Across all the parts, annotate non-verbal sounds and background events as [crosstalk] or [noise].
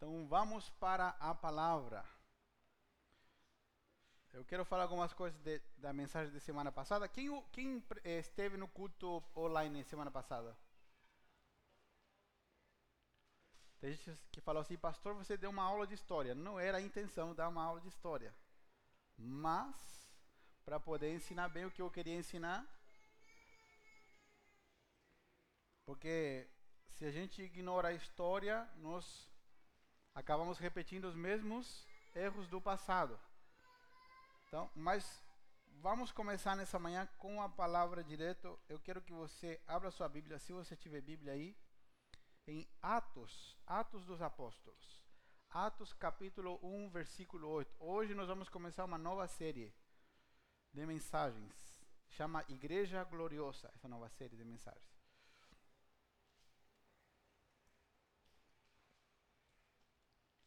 Então vamos para a palavra. Eu quero falar algumas coisas de, da mensagem de semana passada. Quem, quem eh, esteve no culto online semana passada? Tem gente que falou assim, pastor, você deu uma aula de história. Não era a intenção dar uma aula de história. Mas, para poder ensinar bem o que eu queria ensinar, porque se a gente ignora a história, nós acabamos repetindo os mesmos erros do passado. Então, mas vamos começar nessa manhã com a palavra direto. Eu quero que você abra sua Bíblia, se você tiver Bíblia aí, em Atos, Atos dos Apóstolos. Atos capítulo 1, versículo 8. Hoje nós vamos começar uma nova série de mensagens. Chama Igreja Gloriosa, essa nova série de mensagens.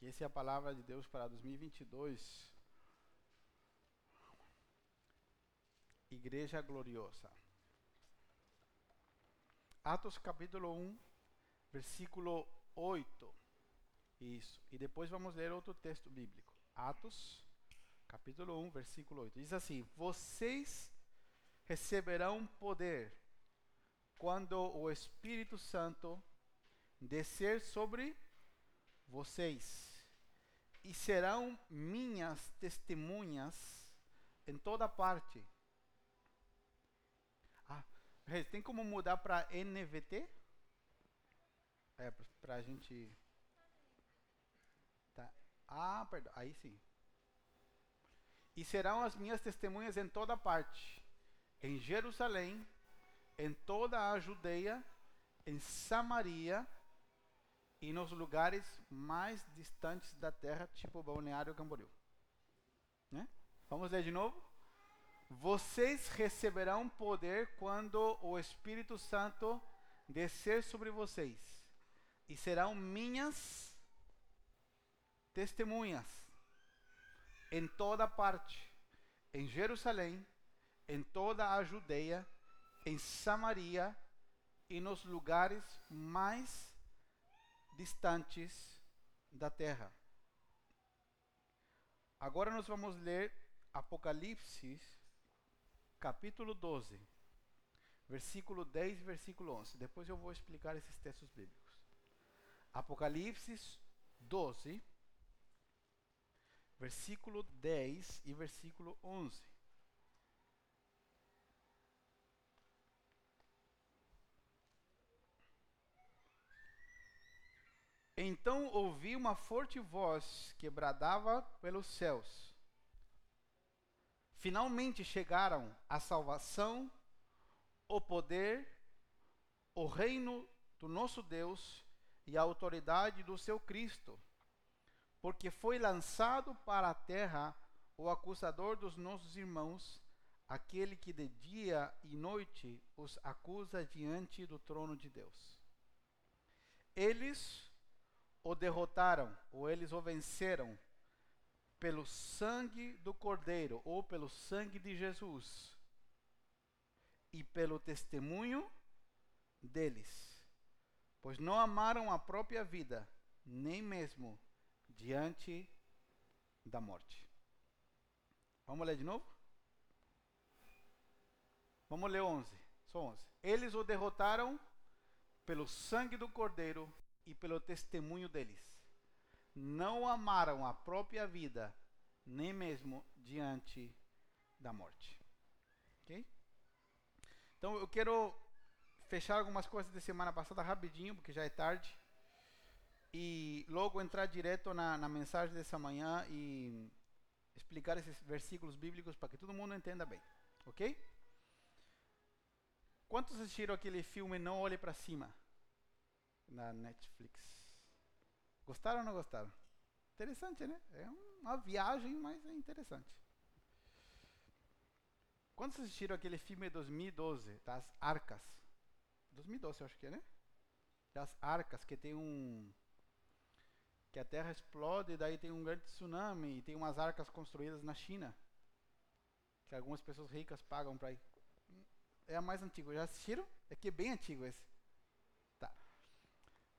Que essa é a palavra de Deus para 2022. Igreja gloriosa. Atos capítulo 1, versículo 8. Isso. E depois vamos ler outro texto bíblico. Atos, capítulo 1, versículo 8. Diz assim: Vocês receberão poder quando o Espírito Santo descer sobre vocês e serão minhas testemunhas em toda parte. Ah, tem como mudar para NVT? É, para a gente. Tá. Ah, perdão. Aí sim. E serão as minhas testemunhas em toda parte: em Jerusalém, em toda a Judeia, em Samaria e nos lugares mais distantes da terra, tipo Balneário Camboriú. Né? Vamos ler de novo? Vocês receberão poder quando o Espírito Santo descer sobre vocês, e serão minhas testemunhas em toda parte, em Jerusalém, em toda a Judeia, em Samaria e nos lugares mais distantes da terra. Agora nós vamos ler Apocalipse, capítulo 12, versículo 10 e versículo 11. Depois eu vou explicar esses textos bíblicos. Apocalipse 12, versículo 10 e versículo 11. Então ouvi uma forte voz que bradava pelos céus. Finalmente chegaram a salvação, o poder, o reino do nosso Deus e a autoridade do seu Cristo, porque foi lançado para a terra o acusador dos nossos irmãos, aquele que de dia e noite os acusa diante do trono de Deus. Eles o derrotaram, ou eles o venceram, pelo sangue do Cordeiro, ou pelo sangue de Jesus, e pelo testemunho deles, pois não amaram a própria vida, nem mesmo diante da morte. Vamos ler de novo? Vamos ler 11. Só 11. Eles o derrotaram pelo sangue do Cordeiro e pelo testemunho deles. Não amaram a própria vida, nem mesmo diante da morte. Ok? Então eu quero fechar algumas coisas de semana passada rapidinho, porque já é tarde. E logo entrar direto na, na mensagem dessa manhã e explicar esses versículos bíblicos para que todo mundo entenda bem. Ok? Quantos assistiram aquele filme Não Olhe para Cima? Na Netflix. Gostaram ou não gostaram? Interessante, né? É uma viagem, mas é interessante. Quando vocês assistiram aquele filme 2012, das Arcas? 2012, eu acho que é, né? Das Arcas, que tem um. Que a Terra explode e daí tem um grande tsunami e tem umas arcas construídas na China. Que algumas pessoas ricas pagam para ir. É a mais antiga. Já assistiram? É que é bem antigo esse.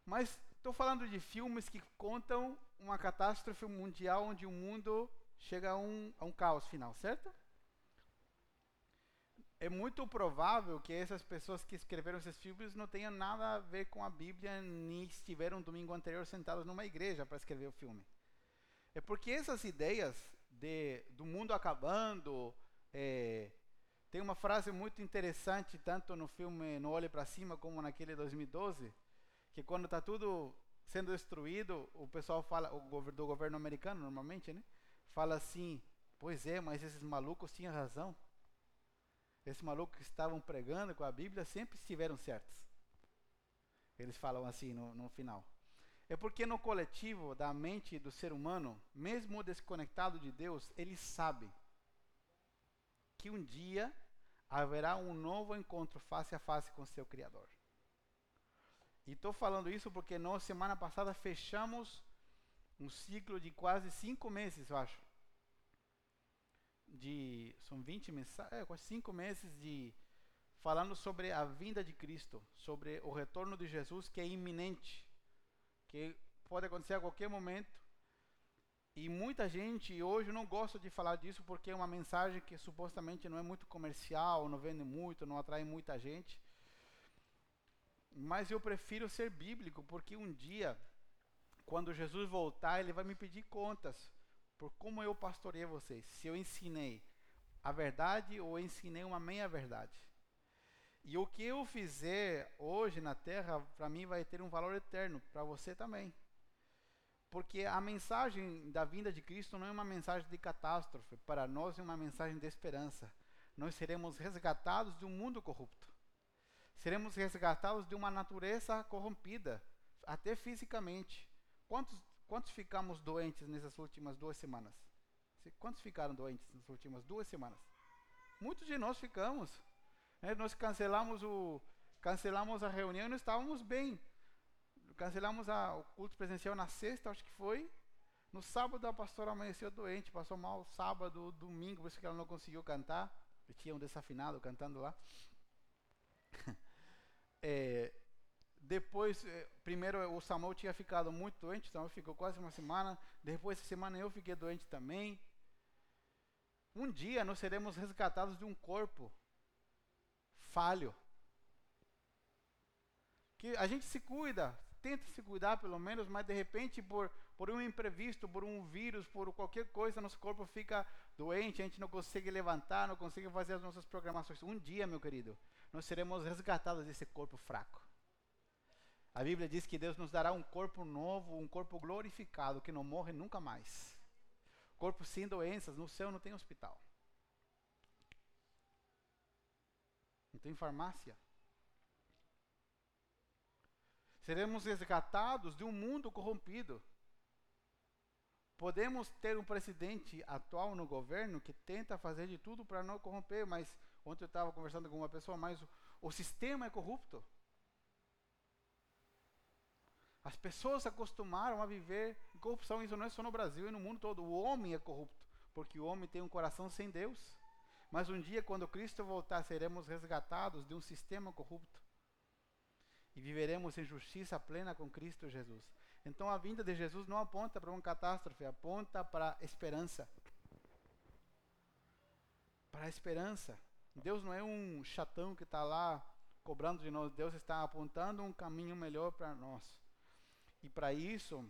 Mas Estou falando de filmes que contam uma catástrofe mundial onde o mundo chega a um, a um caos final, certo? É muito provável que essas pessoas que escreveram esses filmes não tenham nada a ver com a Bíblia, nem estiveram no domingo anterior sentados numa igreja para escrever o filme. É porque essas ideias de, do mundo acabando, é, tem uma frase muito interessante, tanto no filme No Olhe para Cima como naquele 2012, que quando está tudo sendo destruído, o pessoal fala, o do governo americano normalmente, né? Fala assim, pois é, mas esses malucos tinham razão. Esses malucos que estavam pregando com a Bíblia sempre estiveram certos. Eles falam assim no, no final. É porque no coletivo da mente do ser humano, mesmo desconectado de Deus, ele sabe que um dia haverá um novo encontro face a face com seu Criador. E estou falando isso porque nós, semana passada, fechamos um ciclo de quase cinco meses, eu acho. De, são 20 mensagens, é, quase cinco meses de falando sobre a vinda de Cristo, sobre o retorno de Jesus que é iminente, que pode acontecer a qualquer momento. E muita gente hoje não gosta de falar disso porque é uma mensagem que supostamente não é muito comercial, não vende muito, não atrai muita gente. Mas eu prefiro ser bíblico, porque um dia, quando Jesus voltar, ele vai me pedir contas por como eu pastorei vocês. Se eu ensinei a verdade ou ensinei uma meia-verdade. E o que eu fizer hoje na terra, para mim vai ter um valor eterno, para você também. Porque a mensagem da vinda de Cristo não é uma mensagem de catástrofe, para nós é uma mensagem de esperança. Nós seremos resgatados de um mundo corrupto seremos resgatados de uma natureza corrompida, até fisicamente. Quantos, quantos ficamos doentes nessas últimas duas semanas? Quantos ficaram doentes nas últimas duas semanas? Muitos de nós ficamos. Né? Nós cancelamos, o, cancelamos a reunião e não estávamos bem. Cancelamos a, o culto presencial na sexta, acho que foi. No sábado a pastora amanheceu doente, passou mal sábado, domingo, por isso que ela não conseguiu cantar. Tinha um desafinado cantando lá. [laughs] É, depois, é, primeiro o Samuel tinha ficado muito doente, então ficou quase uma semana. Depois dessa semana eu fiquei doente também. Um dia nós seremos resgatados de um corpo falho. Que a gente se cuida, tenta se cuidar pelo menos, mas de repente por, por um imprevisto, por um vírus, por qualquer coisa, nosso corpo fica doente, a gente não consegue levantar, não consegue fazer as nossas programações. Um dia, meu querido, nós seremos resgatados desse corpo fraco. A Bíblia diz que Deus nos dará um corpo novo, um corpo glorificado, que não morre nunca mais. Corpo sem doenças, no céu não tem hospital. Não tem farmácia. Seremos resgatados de um mundo corrompido. Podemos ter um presidente atual no governo que tenta fazer de tudo para não corromper, mas Ontem eu estava conversando com uma pessoa, mas o, o sistema é corrupto. As pessoas se acostumaram a viver em corrupção. Isso não é só no Brasil, é no mundo todo. O homem é corrupto, porque o homem tem um coração sem Deus. Mas um dia, quando Cristo voltar, seremos resgatados de um sistema corrupto. E viveremos em justiça plena com Cristo Jesus. Então a vinda de Jesus não aponta para uma catástrofe, aponta para a esperança. Para a esperança. Deus não é um chatão que está lá cobrando de nós. Deus está apontando um caminho melhor para nós. E para isso,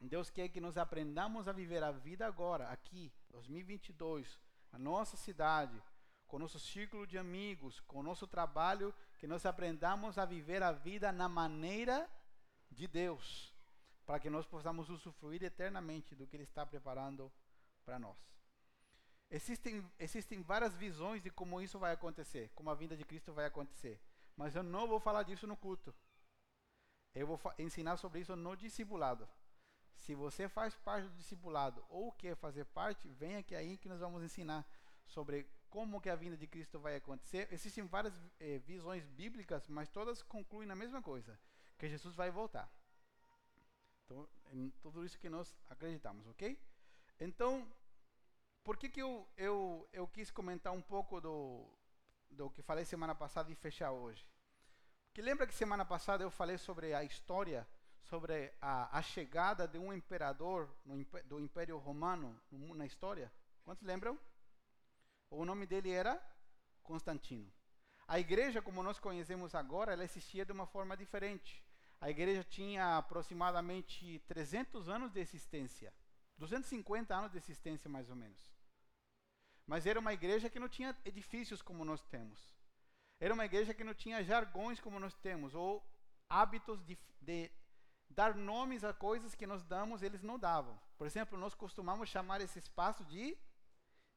Deus quer que nós aprendamos a viver a vida agora, aqui, 2022, na nossa cidade, com nosso círculo de amigos, com nosso trabalho, que nós aprendamos a viver a vida na maneira de Deus, para que nós possamos usufruir eternamente do que Ele está preparando para nós. Existem, existem várias visões de como isso vai acontecer, como a vinda de Cristo vai acontecer. Mas eu não vou falar disso no culto. Eu vou ensinar sobre isso no discipulado. Se você faz parte do discipulado ou quer fazer parte, venha aqui aí que nós vamos ensinar sobre como que a vinda de Cristo vai acontecer. Existem várias eh, visões bíblicas, mas todas concluem na mesma coisa, que Jesus vai voltar. Então, em tudo isso que nós acreditamos, ok? Então, por que, que eu, eu, eu quis comentar um pouco do, do que falei semana passada e fechar hoje? Porque lembra que semana passada eu falei sobre a história, sobre a, a chegada de um imperador no, do Império Romano na história? Quantos lembram? O nome dele era Constantino. A igreja, como nós conhecemos agora, ela existia de uma forma diferente. A igreja tinha aproximadamente 300 anos de existência. 250 anos de existência, mais ou menos. Mas era uma igreja que não tinha edifícios como nós temos. Era uma igreja que não tinha jargões como nós temos, ou hábitos de, de dar nomes a coisas que nós damos, eles não davam. Por exemplo, nós costumamos chamar esse espaço de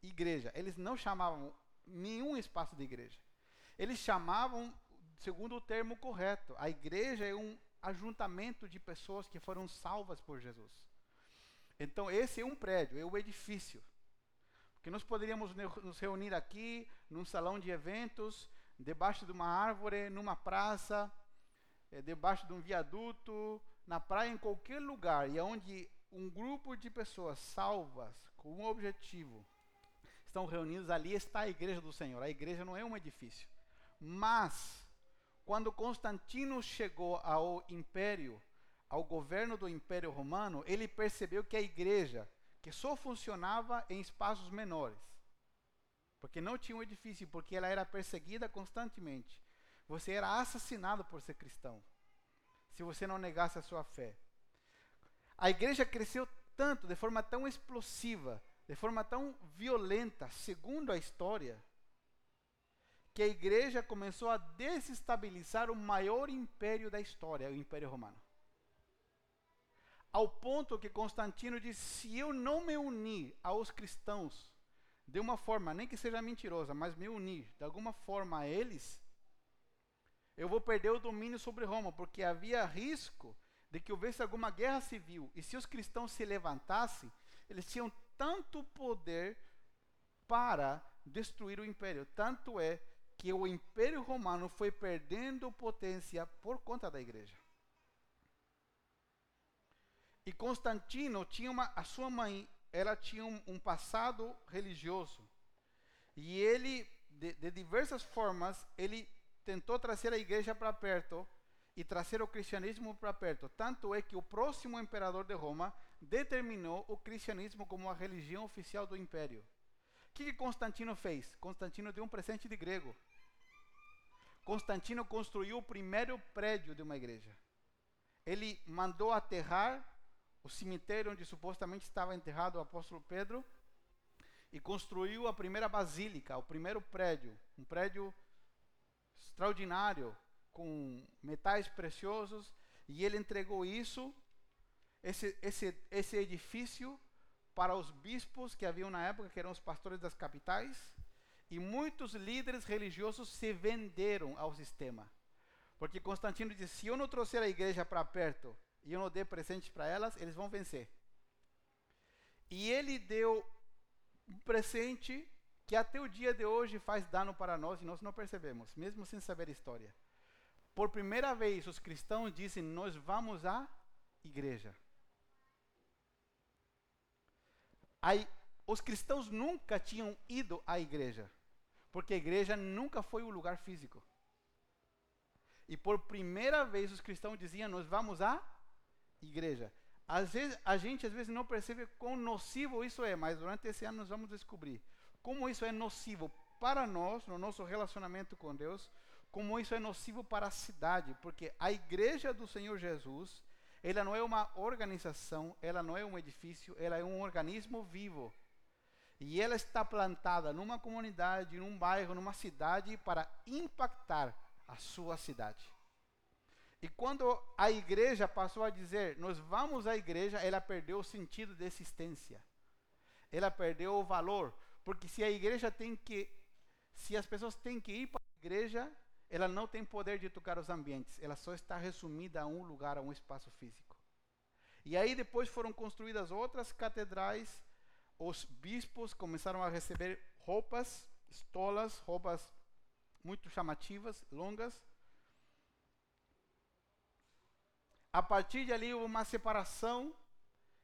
igreja. Eles não chamavam nenhum espaço de igreja. Eles chamavam, segundo o termo correto, a igreja é um ajuntamento de pessoas que foram salvas por Jesus. Então, esse é um prédio, é o edifício. Porque nós poderíamos nos reunir aqui, num salão de eventos, debaixo de uma árvore, numa praça, é, debaixo de um viaduto, na praia, em qualquer lugar, e onde um grupo de pessoas salvas, com um objetivo, estão reunidos, ali está a igreja do Senhor. A igreja não é um edifício. Mas, quando Constantino chegou ao império, ao governo do Império Romano, ele percebeu que a igreja, que só funcionava em espaços menores, porque não tinha um edifício, porque ela era perseguida constantemente. Você era assassinado por ser cristão, se você não negasse a sua fé. A igreja cresceu tanto, de forma tão explosiva, de forma tão violenta, segundo a história, que a igreja começou a desestabilizar o maior império da história, o Império Romano. Ao ponto que Constantino disse: se eu não me unir aos cristãos de uma forma, nem que seja mentirosa, mas me unir de alguma forma a eles, eu vou perder o domínio sobre Roma, porque havia risco de que houvesse alguma guerra civil. E se os cristãos se levantassem, eles tinham tanto poder para destruir o império. Tanto é que o império romano foi perdendo potência por conta da igreja. E Constantino tinha uma, a sua mãe, ela tinha um, um passado religioso. E ele, de, de diversas formas, ele tentou trazer a igreja para perto e trazer o cristianismo para perto. Tanto é que o próximo imperador de Roma determinou o cristianismo como a religião oficial do império. O que, que Constantino fez? Constantino deu um presente de grego. Constantino construiu o primeiro prédio de uma igreja. Ele mandou aterrar o cemitério onde supostamente estava enterrado o apóstolo Pedro e construiu a primeira basílica, o primeiro prédio, um prédio extraordinário com metais preciosos, e ele entregou isso esse, esse, esse edifício para os bispos que haviam na época, que eram os pastores das capitais, e muitos líderes religiosos se venderam ao sistema. Porque Constantino disse: se eu não trouxer a igreja para perto e eu não der presente para elas, eles vão vencer. E ele deu um presente que até o dia de hoje faz dano para nós e nós não percebemos, mesmo sem saber a história. Por primeira vez, os cristãos dizem: Nós vamos à igreja. Aí, os cristãos nunca tinham ido à igreja, porque a igreja nunca foi um lugar físico. E por primeira vez os cristãos diziam: Nós vamos à igreja. Às vezes, a gente às vezes não percebe quão nocivo isso é, mas durante esse ano nós vamos descobrir como isso é nocivo para nós, no nosso relacionamento com Deus, como isso é nocivo para a cidade, porque a igreja do Senhor Jesus ela não é uma organização, ela não é um edifício, ela é um organismo vivo. E ela está plantada numa comunidade, num bairro, numa cidade para impactar a sua cidade. E quando a igreja passou a dizer, nós vamos à igreja, ela perdeu o sentido de existência. Ela perdeu o valor, porque se a igreja tem que se as pessoas têm que ir para a igreja, ela não tem poder de tocar os ambientes, ela só está resumida a um lugar, a um espaço físico. E aí depois foram construídas outras catedrais, os bispos começaram a receber roupas, estolas, roupas muito chamativas, longas. A partir de ali houve uma separação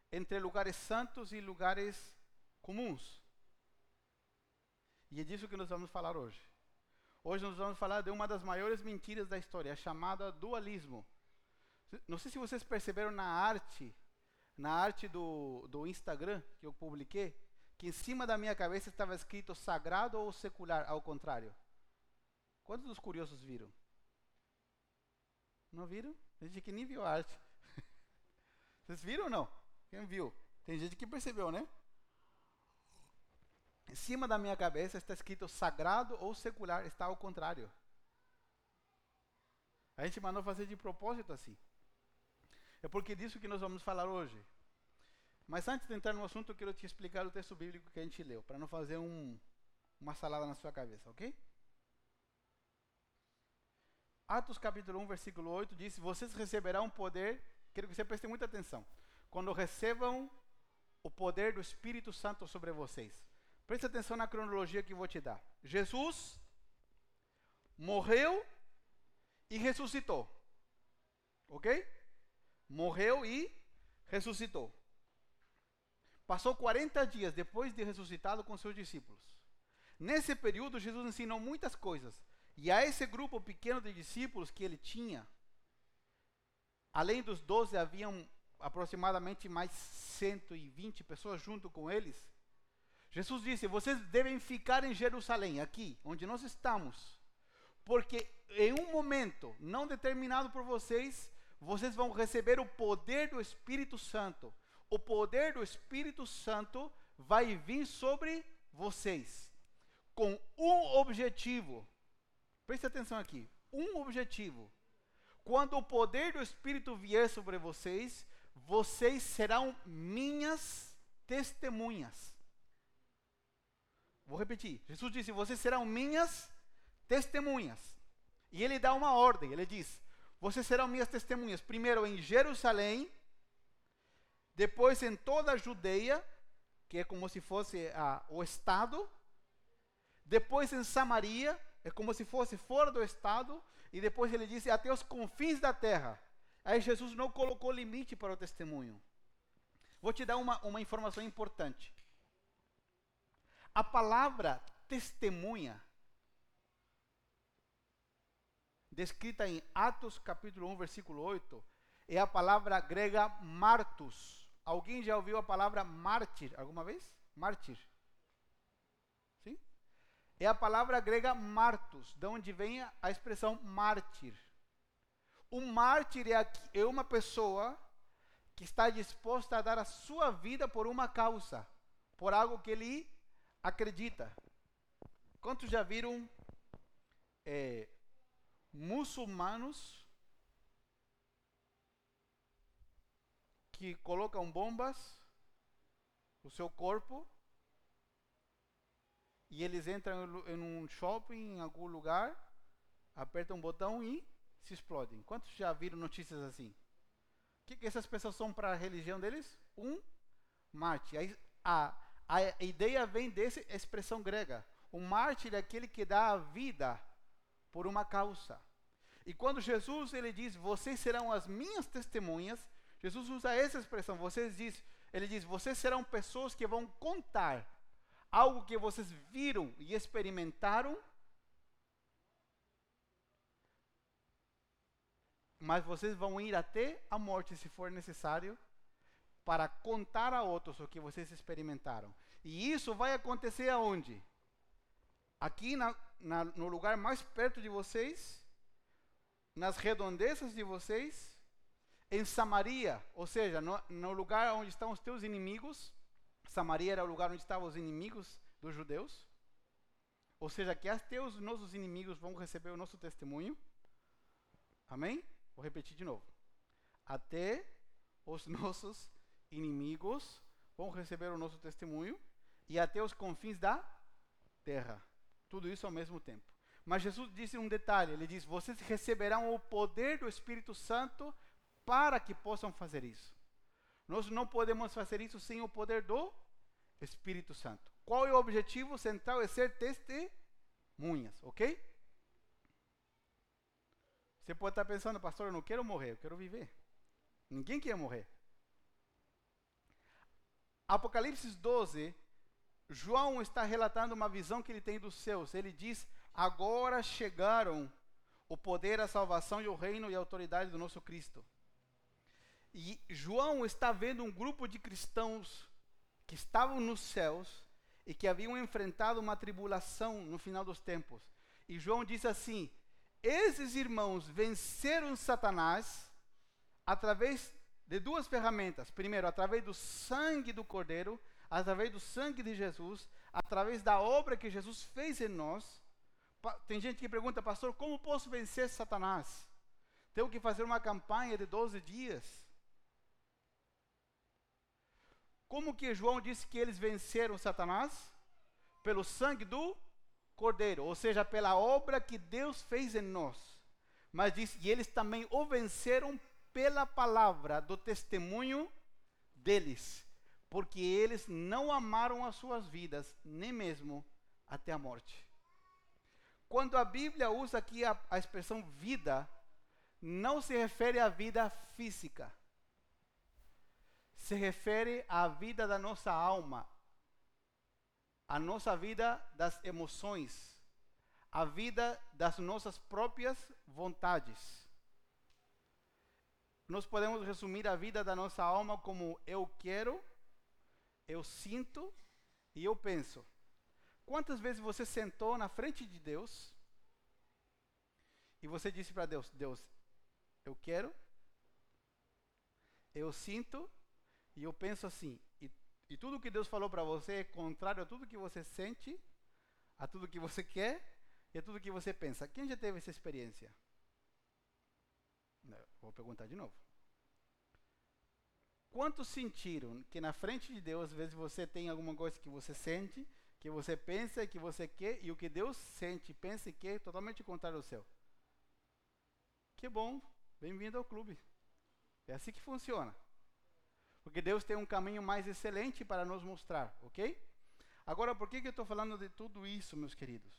entre lugares santos e lugares comuns. E é disso que nós vamos falar hoje. Hoje nós vamos falar de uma das maiores mentiras da história, a chamada dualismo. Não sei se vocês perceberam na arte, na arte do, do Instagram que eu publiquei, que em cima da minha cabeça estava escrito sagrado ou secular, ao contrário. Quantos dos curiosos viram? Não viram? Tem gente que nem viu a arte. [laughs] Vocês viram ou não? Quem viu? Tem gente que percebeu, né? Em cima da minha cabeça está escrito sagrado ou secular, está ao contrário. A gente mandou fazer de propósito assim. É porque disso que nós vamos falar hoje. Mas antes de entrar no assunto, eu quero te explicar o texto bíblico que a gente leu, para não fazer um, uma salada na sua cabeça, ok? Atos capítulo 1, versículo 8 diz: Vocês receberão poder, quero que você preste muita atenção, quando recebam o poder do Espírito Santo sobre vocês. Preste atenção na cronologia que vou te dar. Jesus morreu e ressuscitou. Ok? Morreu e ressuscitou. Passou 40 dias depois de ressuscitado com seus discípulos. Nesse período, Jesus ensinou muitas coisas. E a esse grupo pequeno de discípulos que ele tinha, além dos 12, haviam aproximadamente mais 120 pessoas junto com eles. Jesus disse: Vocês devem ficar em Jerusalém, aqui, onde nós estamos, porque em um momento não determinado por vocês, vocês vão receber o poder do Espírito Santo o poder do Espírito Santo vai vir sobre vocês com um objetivo. Preste atenção aqui. Um objetivo. Quando o poder do Espírito vier sobre vocês, vocês serão minhas testemunhas. Vou repetir. Jesus disse: Vocês serão minhas testemunhas. E ele dá uma ordem. Ele diz: Vocês serão minhas testemunhas. Primeiro em Jerusalém, depois em toda a Judeia, que é como se fosse ah, o Estado, depois em Samaria, é como se fosse fora do Estado, e depois ele disse até os confins da terra. Aí Jesus não colocou limite para o testemunho. Vou te dar uma, uma informação importante. A palavra testemunha, descrita em Atos capítulo 1, versículo 8, é a palavra grega martus Alguém já ouviu a palavra mártir alguma vez? Mártir. É a palavra grega martus, de onde vem a expressão mártir. Um mártir é, é uma pessoa que está disposta a dar a sua vida por uma causa, por algo que ele acredita. Quantos já viram é, muçulmanos que colocam bombas no seu corpo e eles entram em um shopping, em algum lugar, apertam um botão e se explodem. Quantos já viram notícias assim? O que, que essas pessoas são para a religião deles? Um mártir. A, a, a ideia vem dessa expressão grega. O mártir é aquele que dá a vida por uma causa. E quando Jesus ele diz: "Vocês serão as minhas testemunhas", Jesus usa essa expressão. Vocês diz, ele diz: vocês serão pessoas que vão contar algo que vocês viram e experimentaram, mas vocês vão ir até a morte se for necessário para contar a outros o que vocês experimentaram. E isso vai acontecer aonde? Aqui na, na, no lugar mais perto de vocês, nas redondezas de vocês em Samaria, ou seja, no, no, lugar onde estão os teus inimigos, Samaria era o lugar onde estavam os inimigos dos judeus, ou seja, que até os nossos inimigos vão receber o nosso testemunho. Amém? Vou repetir de novo. Até os [laughs] nossos inimigos vão receber o nosso testemunho e até os confins da terra. Tudo isso ao mesmo tempo. Mas Jesus disse um detalhe, ele diz: "Vocês receberão o poder do Espírito Santo para que possam fazer isso. Nós não podemos fazer isso sem o poder do Espírito Santo. Qual é o objetivo central? É ser testemunhas, ok? Você pode estar pensando, pastor, eu não quero morrer, eu quero viver. Ninguém quer morrer. Apocalipse 12, João está relatando uma visão que ele tem dos céus. Ele diz: Agora chegaram o poder, a salvação e o reino e a autoridade do nosso Cristo. E João está vendo um grupo de cristãos que estavam nos céus e que haviam enfrentado uma tribulação no final dos tempos. E João diz assim: esses irmãos venceram Satanás através de duas ferramentas. Primeiro, através do sangue do Cordeiro, através do sangue de Jesus, através da obra que Jesus fez em nós. Tem gente que pergunta, pastor, como posso vencer Satanás? Tenho que fazer uma campanha de 12 dias. Como que João disse que eles venceram Satanás? Pelo sangue do Cordeiro, ou seja, pela obra que Deus fez em nós. Mas diz, e eles também o venceram pela palavra do testemunho deles, porque eles não amaram as suas vidas, nem mesmo até a morte. Quando a Bíblia usa aqui a, a expressão vida, não se refere à vida física se refere à vida da nossa alma, à nossa vida das emoções, à vida das nossas próprias vontades. Nós podemos resumir a vida da nossa alma como eu quero, eu sinto e eu penso. Quantas vezes você sentou na frente de Deus e você disse para Deus: Deus, eu quero, eu sinto e eu penso assim, e, e tudo que Deus falou para você é contrário a tudo que você sente, a tudo que você quer e a tudo que você pensa. Quem já teve essa experiência? Vou perguntar de novo. Quantos sentiram que na frente de Deus, às vezes você tem alguma coisa que você sente, que você pensa, que você quer, e o que Deus sente, pensa e quer é totalmente contrário ao seu? Que bom, bem-vindo ao clube. É assim que funciona. Porque Deus tem um caminho mais excelente para nos mostrar, ok? Agora, por que, que eu estou falando de tudo isso, meus queridos?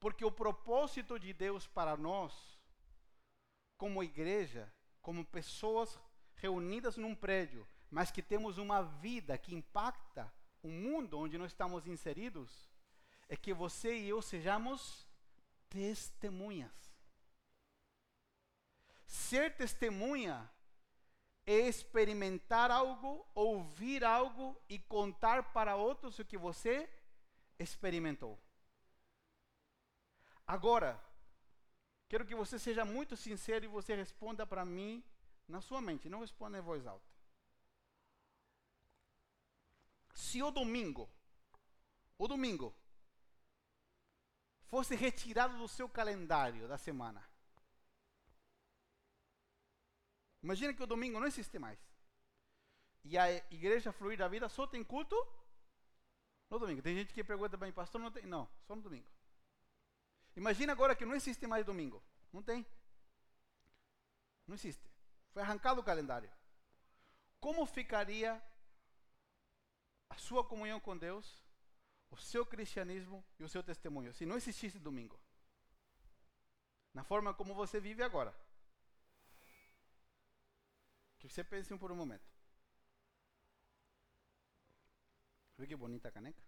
Porque o propósito de Deus para nós, como igreja, como pessoas reunidas num prédio, mas que temos uma vida que impacta o mundo onde nós estamos inseridos, é que você e eu sejamos testemunhas. Ser testemunha experimentar algo, ouvir algo e contar para outros o que você experimentou. Agora, quero que você seja muito sincero e você responda para mim na sua mente, não responda em voz alta. Se o domingo, o domingo, fosse retirado do seu calendário da semana, Imagina que o domingo não existe mais. E a igreja fluir da vida só tem culto no domingo. Tem gente que pergunta para mim, pastor, não tem? Não, só no domingo. Imagina agora que não existe mais domingo. Não tem. Não existe. Foi arrancado o calendário. Como ficaria a sua comunhão com Deus, o seu cristianismo e o seu testemunho se não existisse domingo? Na forma como você vive agora. Que você pense por um momento. Vê que bonita caneca?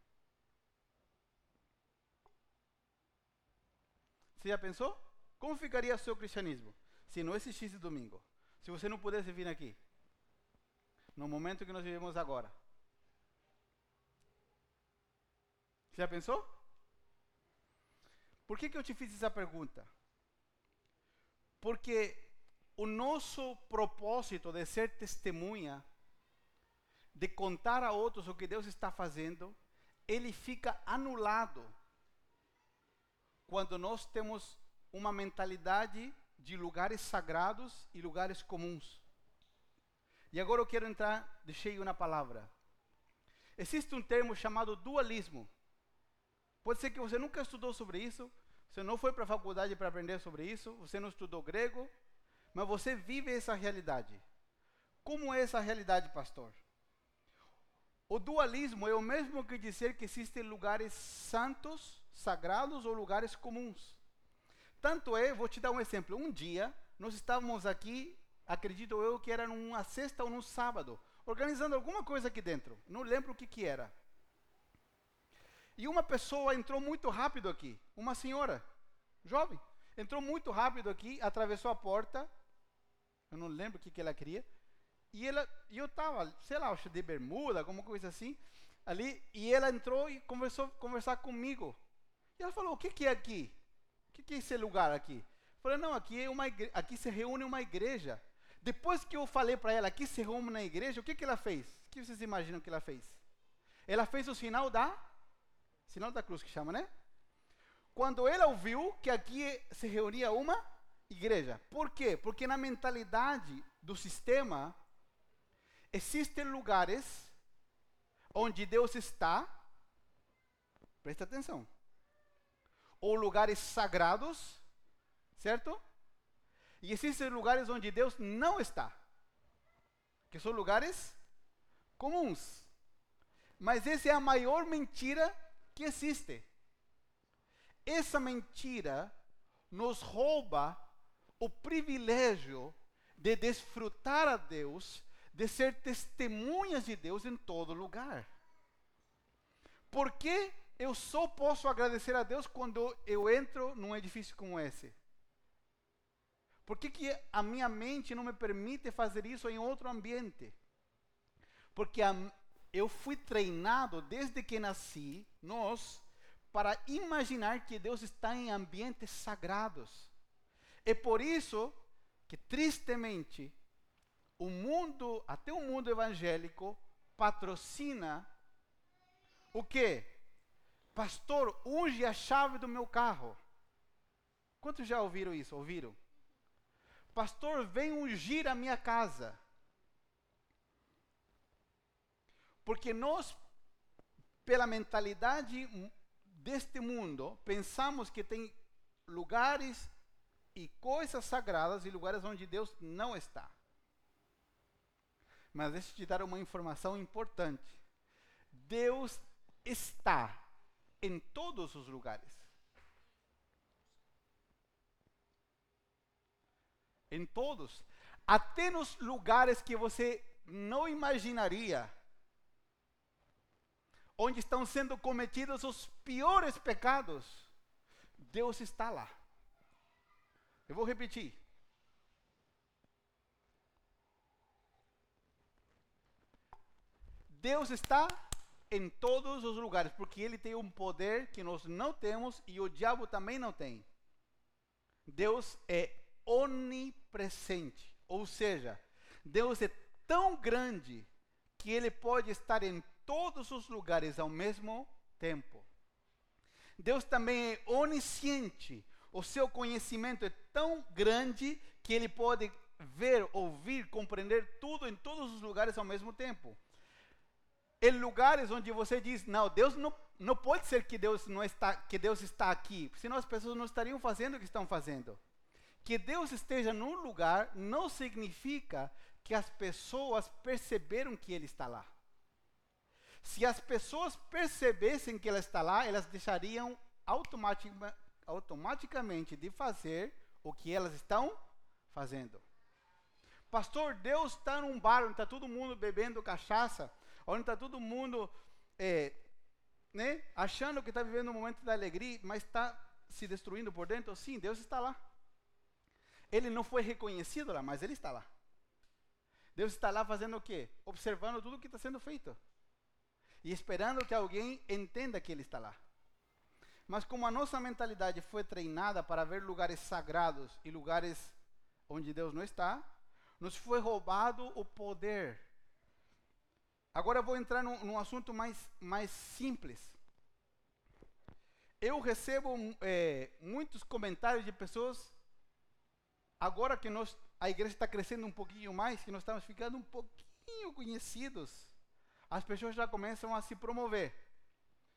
Você já pensou? Como ficaria o seu cristianismo se não existisse domingo? Se você não pudesse vir aqui? No momento que nós vivemos agora. Você já pensou? Por que, que eu te fiz essa pergunta? Porque o nosso propósito de ser testemunha, de contar a outros o que Deus está fazendo, ele fica anulado quando nós temos uma mentalidade de lugares sagrados e lugares comuns. E agora eu quero entrar de cheio na palavra. Existe um termo chamado dualismo. Pode ser que você nunca estudou sobre isso, você não foi para a faculdade para aprender sobre isso, você não estudou grego, mas você vive essa realidade. Como é essa realidade, pastor? O dualismo é o mesmo que dizer que existem lugares santos, sagrados ou lugares comuns. Tanto é, vou te dar um exemplo. Um dia, nós estávamos aqui, acredito eu que era numa sexta ou num sábado, organizando alguma coisa aqui dentro. Não lembro o que, que era. E uma pessoa entrou muito rápido aqui, uma senhora, jovem, entrou muito rápido aqui, atravessou a porta Eu não lembro o que, que ela queria. E ela, eu estava, sei lá, acho de bermuda, alguma coisa assim, ali. E ela entrou e conversou conversar comigo. E ela falou: O que, que é aqui? O que, que é esse lugar aqui? Eu falei: Não, aqui, é uma aqui se reúne uma igreja. Depois que eu falei para ela que se reúne na igreja, o que, que ela fez? O que vocês imaginam que ela fez? Ela fez o sinal da sinal da cruz que chama, né? Quando ela ouviu que aqui se reunia uma igreja. Por quê? Porque na mentalidade do sistema existem lugares onde Deus está. Presta atenção. Ou lugares sagrados, certo? E existem lugares onde Deus não está. Que são lugares comuns. Mas essa é a maior mentira que existe. Essa mentira nos rouba o privilégio de desfrutar a Deus, de ser testemunhas de Deus em todo lugar. Por que eu só posso agradecer a Deus quando eu entro num edifício como esse? Por que, que a minha mente não me permite fazer isso em outro ambiente? Porque a, eu fui treinado desde que nasci, nós, para imaginar que Deus está em ambientes sagrados. É por isso que, tristemente, o mundo, até o mundo evangélico, patrocina o quê? Pastor, unge a chave do meu carro. Quantos já ouviram isso? Ouviram? Pastor, vem ungir a minha casa. Porque nós, pela mentalidade deste mundo, pensamos que tem lugares e coisas sagradas e lugares onde Deus não está. Mas deixa eu te dar uma informação importante. Deus está em todos os lugares. Em todos. Até nos lugares que você não imaginaria onde estão sendo cometidos os piores pecados, Deus está lá. Eu vou repetir. Deus está em todos os lugares, porque Ele tem um poder que nós não temos e o diabo também não tem. Deus é onipresente, ou seja, Deus é tão grande que Ele pode estar em todos os lugares ao mesmo tempo. Deus também é onisciente. O seu conhecimento é tão grande que ele pode ver, ouvir, compreender tudo em todos os lugares ao mesmo tempo. Em lugares onde você diz, não, Deus não, não pode ser que Deus não está, que Deus está aqui, senão as pessoas não estariam fazendo o que estão fazendo. Que Deus esteja num lugar não significa que as pessoas perceberam que Ele está lá. Se as pessoas percebessem que ela está lá, elas deixariam automatica, automaticamente de fazer o que elas estão fazendo. Pastor, Deus está num bar onde está todo mundo bebendo cachaça, onde está todo mundo é, né, achando que está vivendo um momento de alegria, mas está se destruindo por dentro. Sim, Deus está lá. Ele não foi reconhecido lá, mas Ele está lá. Deus está lá fazendo o quê? Observando tudo o que está sendo feito e esperando que alguém entenda que Ele está lá. Mas como a nossa mentalidade foi treinada para ver lugares sagrados e lugares onde Deus não está, nos foi roubado o poder. Agora vou entrar num, num assunto mais, mais simples. Eu recebo é, muitos comentários de pessoas, agora que nós, a igreja está crescendo um pouquinho mais, que nós estamos ficando um pouquinho conhecidos as pessoas já começam a se promover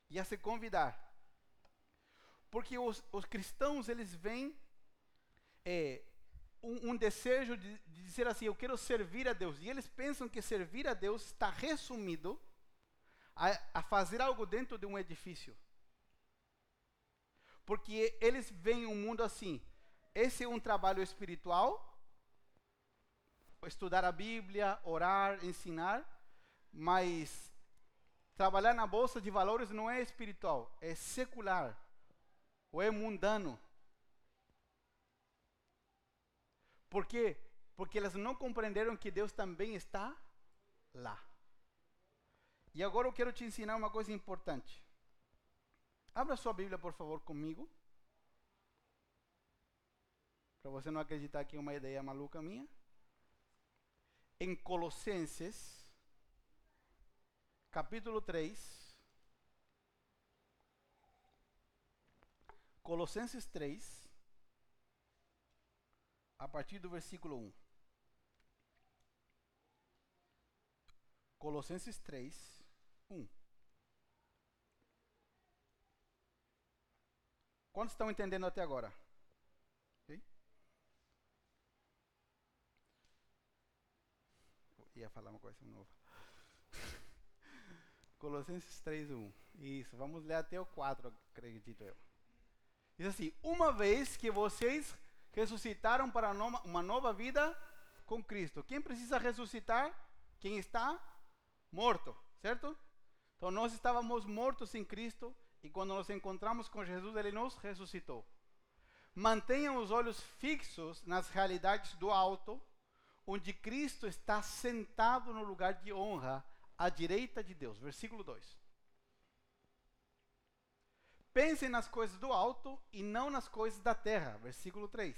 e a se convidar. Porque os, os cristãos, eles veem é, um, um, desejo de, de dizer assim, eu quero servir a Deus. E eles pensam que servir a Deus está resumido a, a fazer algo dentro de um edifício. Porque eles veem um mundo assim. Esse é um trabalho espiritual, estudar a Bíblia, orar, ensinar, mas trabalhar na bolsa de valores não é espiritual, é secular ou é mundano. Por quê? porque elas não compreenderam que Deus também está lá. E agora eu quero te ensinar uma coisa importante. Abra sua Bíblia, por favor, comigo. Para você não acreditar que é uma ideia maluca minha. Em Colossenses, capítulo 3. Colossenses 3, a partir do versículo 1. Colossenses 3, 1. Quantos estão entendendo até agora? Okay? Ia falar uma coisa nova. [laughs] Colossenses 3, 1. Isso, vamos ler até o 4, acredito eu. Diz assim: Uma vez que vocês ressuscitaram para uma nova vida com Cristo. Quem precisa ressuscitar? Quem está morto, certo? Então nós estávamos mortos em Cristo e quando nos encontramos com Jesus, ele nos ressuscitou. Mantenham os olhos fixos nas realidades do alto, onde Cristo está sentado no lugar de honra à direita de Deus. Versículo 2. Pensem nas coisas do alto e não nas coisas da terra. Versículo 3.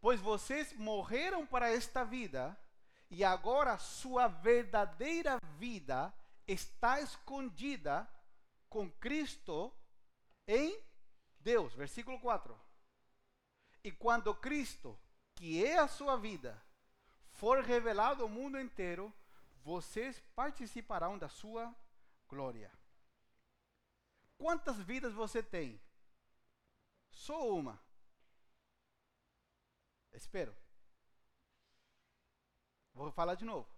Pois vocês morreram para esta vida e agora sua verdadeira vida está escondida com Cristo em Deus. Versículo 4. E quando Cristo, que é a sua vida, for revelado ao mundo inteiro, vocês participarão da sua glória. Quantas vidas você tem? Só uma. Espero. Vou falar de novo.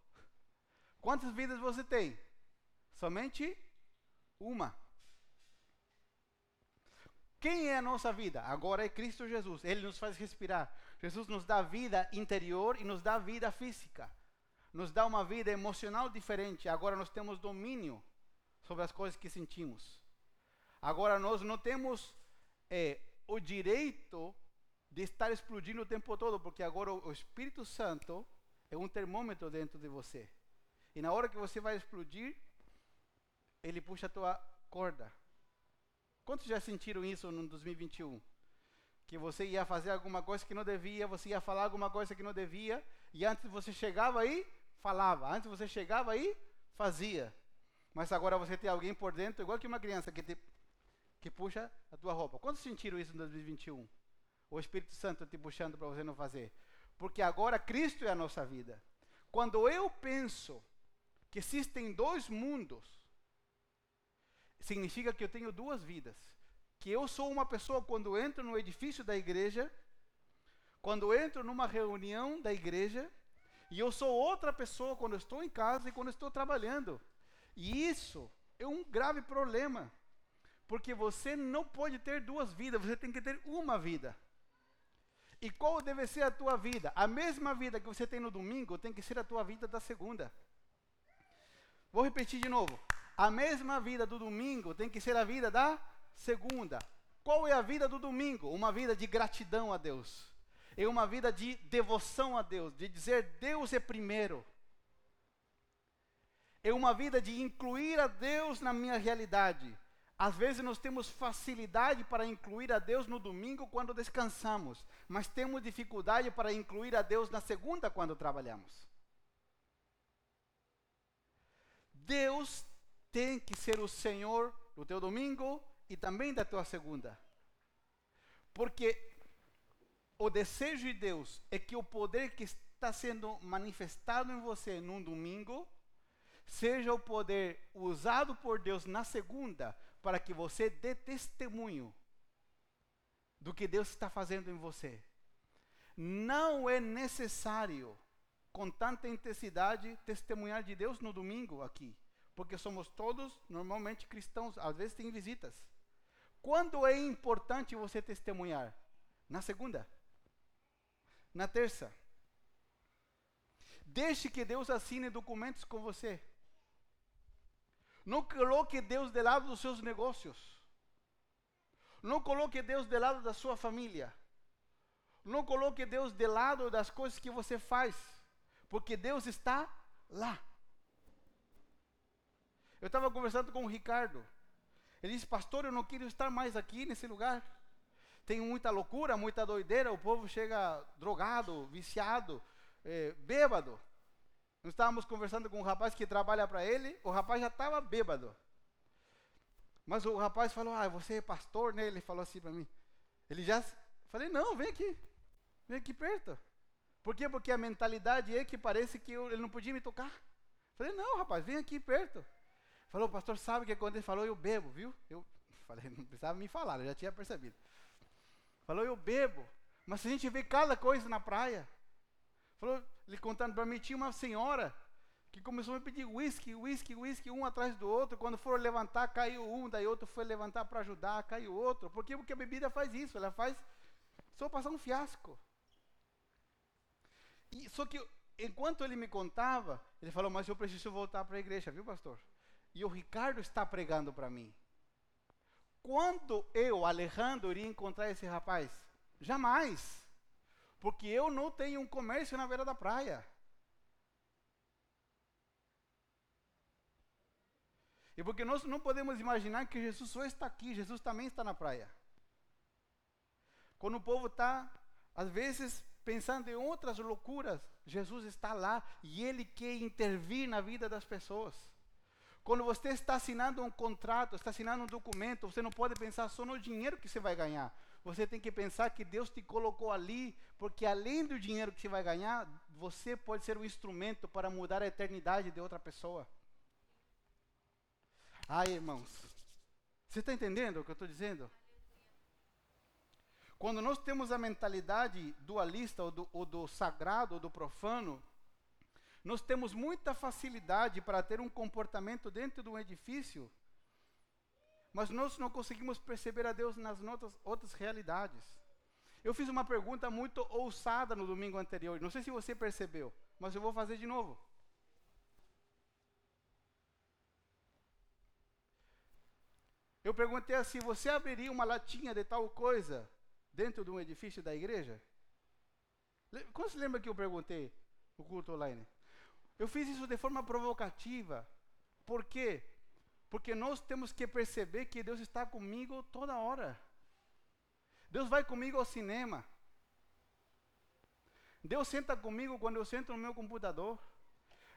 Quantas vidas você tem? Somente uma. Quem é a nossa vida? Agora é Cristo Jesus. Ele nos faz respirar. Jesus nos dá vida interior e nos dá vida física. Nos dá uma vida emocional diferente. Agora nós temos domínio sobre as coisas que sentimos. Agora nós não temos é, o direito de estar explodindo o tempo todo, porque agora o Espírito Santo é um termômetro dentro de você. E na hora que você vai explodir, ele puxa a tua corda. Quantos já sentiram isso no 2021? Que você ia fazer alguma coisa que não devia, você ia falar alguma coisa que não devia, e antes você chegava aí, falava. Antes você chegava aí, fazia. Mas agora você tem alguém por dentro, igual que uma criança que, te, que puxa a tua roupa. Quantos sentiram isso no 2021? O Espírito Santo te puxando para você não fazer. Porque agora Cristo é a nossa vida. Quando eu penso que existem dois mundos, significa que eu tenho duas vidas. Que eu sou uma pessoa quando entro no edifício da igreja, quando entro numa reunião da igreja, e eu sou outra pessoa quando estou em casa e quando estou trabalhando. E isso é um grave problema, porque você não pode ter duas vidas, você tem que ter uma vida. E qual deve ser a tua vida? A mesma vida que você tem no domingo tem que ser a tua vida da segunda. Vou repetir de novo. A mesma vida do domingo tem que ser a vida da segunda. Qual é a vida do domingo? Uma vida de gratidão a Deus. É uma vida de devoção a Deus, de dizer Deus é primeiro. É uma vida de incluir a Deus na minha realidade. Às vezes nós temos facilidade para incluir a Deus no domingo quando descansamos, mas temos dificuldade para incluir a Deus na segunda quando trabalhamos. Deus tem que ser o Senhor do teu domingo e também da tua segunda. Porque o desejo de Deus é que o poder que está sendo manifestado em você num domingo seja o poder usado por Deus na segunda para que você dê testemunho do que Deus está fazendo em você. Não é necessário, com tanta intensidade, testemunhar de Deus no domingo aqui, porque somos todos normalmente cristãos, às vezes tem visitas. Quando é importante você testemunhar? Na segunda, na terça. Deixe que Deus assine documentos com você. Não coloque Deus de lado dos seus negócios. Não coloque Deus de lado da sua família. não coloque Deus de lado das coisas que você faz, porque Deus está lá. Eu estava conversando com o Ricardo. Ele disse, pastor, eu não quero estar mais aqui nesse lugar. Tem muita loucura, muita doideira, o povo chega drogado, viciado, é, bêbado. Nós estávamos conversando com um rapaz que trabalha para ele, o rapaz já estava bêbado. Mas o rapaz falou, ah, você é pastor, né? Ele falou assim para mim. Ele já, falei, não, vem aqui, vem aqui perto. Por quê? Porque a mentalidade é que parece que eu, ele não podia me tocar. Falei, não, rapaz, vem aqui perto. Falou, pastor, sabe que quando ele falou, eu bebo, viu? Eu [laughs] falei, não precisava me falar, eu já tinha percebido. Falou, eu bebo. Mas se a gente vê cada coisa na praia. Falou, ele contando para mim, tinha uma senhora que começou a me pedir uísque, uísque, uísque, um atrás do outro. Quando foram levantar, caiu um, daí outro foi levantar para ajudar, caiu outro. Por quê? Porque a bebida faz isso, ela faz só passar um fiasco. E, só que enquanto ele me contava, ele falou, mas eu preciso voltar para a igreja, viu, pastor? E o Ricardo está pregando para mim. Quando eu, Alejandro, iria encontrar esse rapaz? Jamais. Porque eu não tenho um comércio na beira da praia. E porque nós não podemos imaginar que Jesus só está aqui, Jesus também está na praia. Quando o povo está, às vezes, pensando em outras loucuras, Jesus está lá e ele quer intervir na vida das pessoas. Quando você está assinando um contrato, está assinando um documento, você não pode pensar só no dinheiro que você vai ganhar. Você tem que pensar que Deus te colocou ali, porque além do dinheiro que você vai ganhar, você pode ser um instrumento para mudar a eternidade de outra pessoa. Ai, irmãos, você está entendendo o que eu estou dizendo? Quando nós temos a mentalidade dualista, ou do, ou do sagrado, ou do profano, nós temos muita facilidade para ter um comportamento dentro de um edifício, mas nós não conseguimos perceber a Deus nas nossas outras realidades. Eu fiz uma pergunta muito ousada no domingo anterior, não sei se você percebeu, mas eu vou fazer de novo. Eu perguntei assim: você abriria uma latinha de tal coisa dentro de um edifício da igreja? Como se lembra que eu perguntei no culto online? Eu fiz isso de forma provocativa. Por quê? Porque nós temos que perceber que Deus está comigo toda hora. Deus vai comigo ao cinema. Deus senta comigo quando eu sento no meu computador.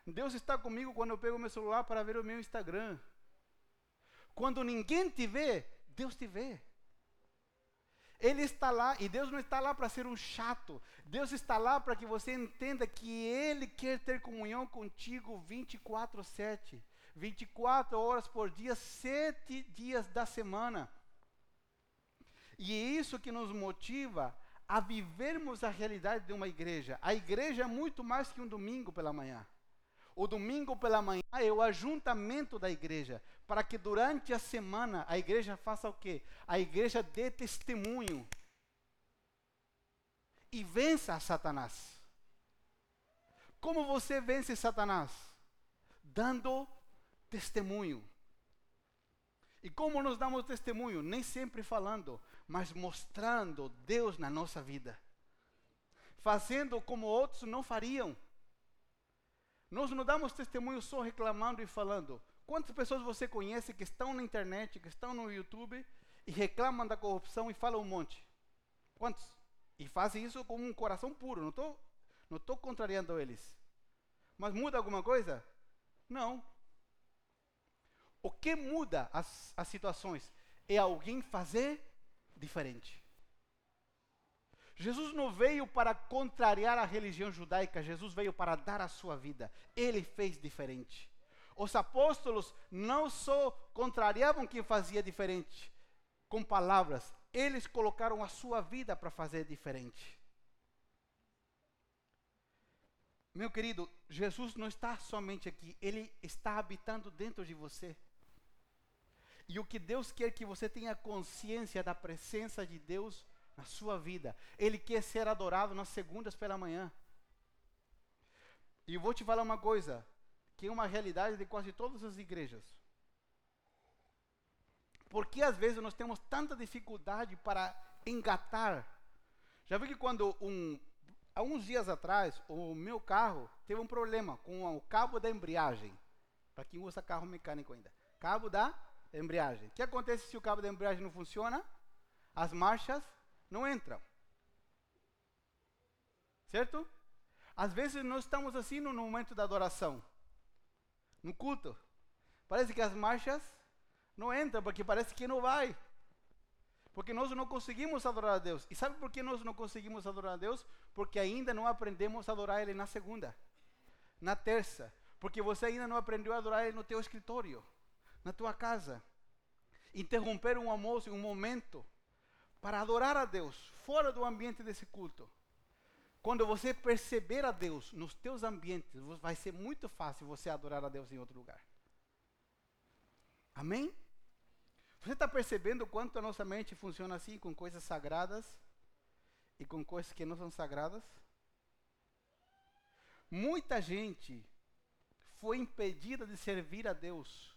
Deus está comigo quando eu pego meu celular para ver o meu Instagram. Quando ninguém te vê, Deus te vê. Ele está lá e Deus não está lá para ser um chato. Deus está lá para que você entenda que Ele quer ter comunhão contigo 24/7, 24 horas por dia, sete dias da semana. E é isso que nos motiva a vivermos a realidade de uma igreja. A igreja é muito mais que um domingo pela manhã. O domingo pela manhã é o ajuntamento da igreja, para que durante a semana a igreja faça o quê? A igreja dê testemunho e vença Satanás. Como você vence Satanás? Dando testemunho. E como nós damos testemunho? Nem sempre falando, mas mostrando Deus na nossa vida. Fazendo como outros não fariam. Nós não damos testemunho só reclamando e falando. Quantas pessoas você conhece que estão na internet, que estão no YouTube e reclamam da corrupção e falam um monte? Quantos? E fazem isso com um coração puro. Não estou não tô contrariando eles. Mas muda alguma coisa? Não. O que muda as, as situações é alguém fazer diferente. Jesus não veio para contrariar a religião judaica, Jesus veio para dar a sua vida. Ele fez diferente. Os apóstolos não só contrariavam quem fazia diferente com palavras, eles colocaram a sua vida para fazer diferente. Meu querido, Jesus não está somente aqui, ele está habitando dentro de você. E o que Deus quer que você tenha consciência da presença de Deus na sua vida. Ele quer ser adorado nas segundas pela manhã. E vou te falar uma coisa, que é uma realidade de quase todas as igrejas. Porque às vezes nós temos tanta dificuldade para engatar Já vi que quando um há uns dias atrás, o meu carro teve um problema com o cabo da embreagem. Para quem usa carro mecânico ainda. Cabo da embreagem. O que acontece se o cabo da embreagem não funciona? As marchas não entram. Certo? Às vezes nós estamos assim no momento da adoração. No culto. Parece que as marchas não entram, porque parece que não vai. Porque nós não conseguimos adorar a Deus. E sabe por que nós não conseguimos adorar a Deus? Porque ainda não aprendemos a adorar Ele na segunda, na terça. Porque você ainda não aprendeu a adorar Ele no teu escritório, na tua casa. Interromper um almoço, um momento, para adorar a Deus, fora do ambiente desse culto. Quando você perceber a Deus nos teus ambientes, vai ser muito fácil você adorar a Deus em outro lugar. Amém? Você está percebendo quanto a nossa mente funciona assim, com coisas sagradas e com coisas que não são sagradas? Muita gente foi impedida de servir a Deus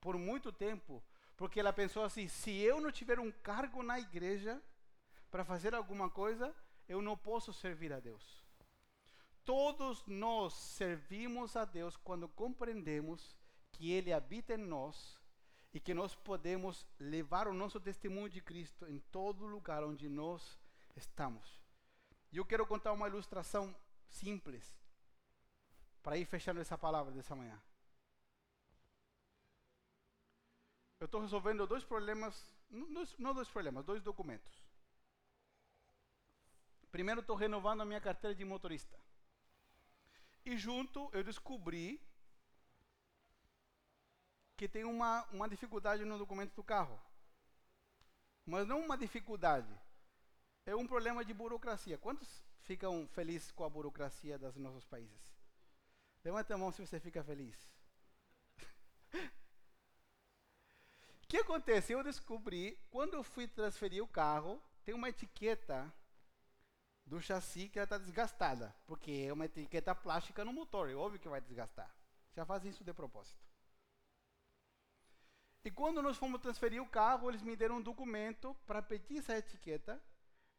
por muito tempo, porque ela pensou assim: se eu não tiver um cargo na igreja para fazer alguma coisa, eu não posso servir a Deus. Todos nós servimos a Deus quando compreendemos que Ele habita em nós e que nós podemos levar o nosso testemunho de Cristo em todo lugar onde nós estamos. E eu quero contar uma ilustração simples para ir fechando essa palavra dessa manhã. Eu estou resolvendo dois problemas, não dois problemas, dois documentos. Primeiro, estou renovando a minha carteira de motorista. E junto eu descobri que tem uma, uma dificuldade no documento do carro. Mas não uma dificuldade, é um problema de burocracia. Quantos ficam felizes com a burocracia dos nossos países? Levanta a mão se você fica feliz. [laughs] Que acontece? Eu descobri, quando eu fui transferir o carro, tem uma etiqueta do chassi que ela está desgastada, porque é uma etiqueta plástica no motor, é óbvio que vai desgastar. Já fazem isso de propósito. E quando nós fomos transferir o carro, eles me deram um documento para pedir essa etiqueta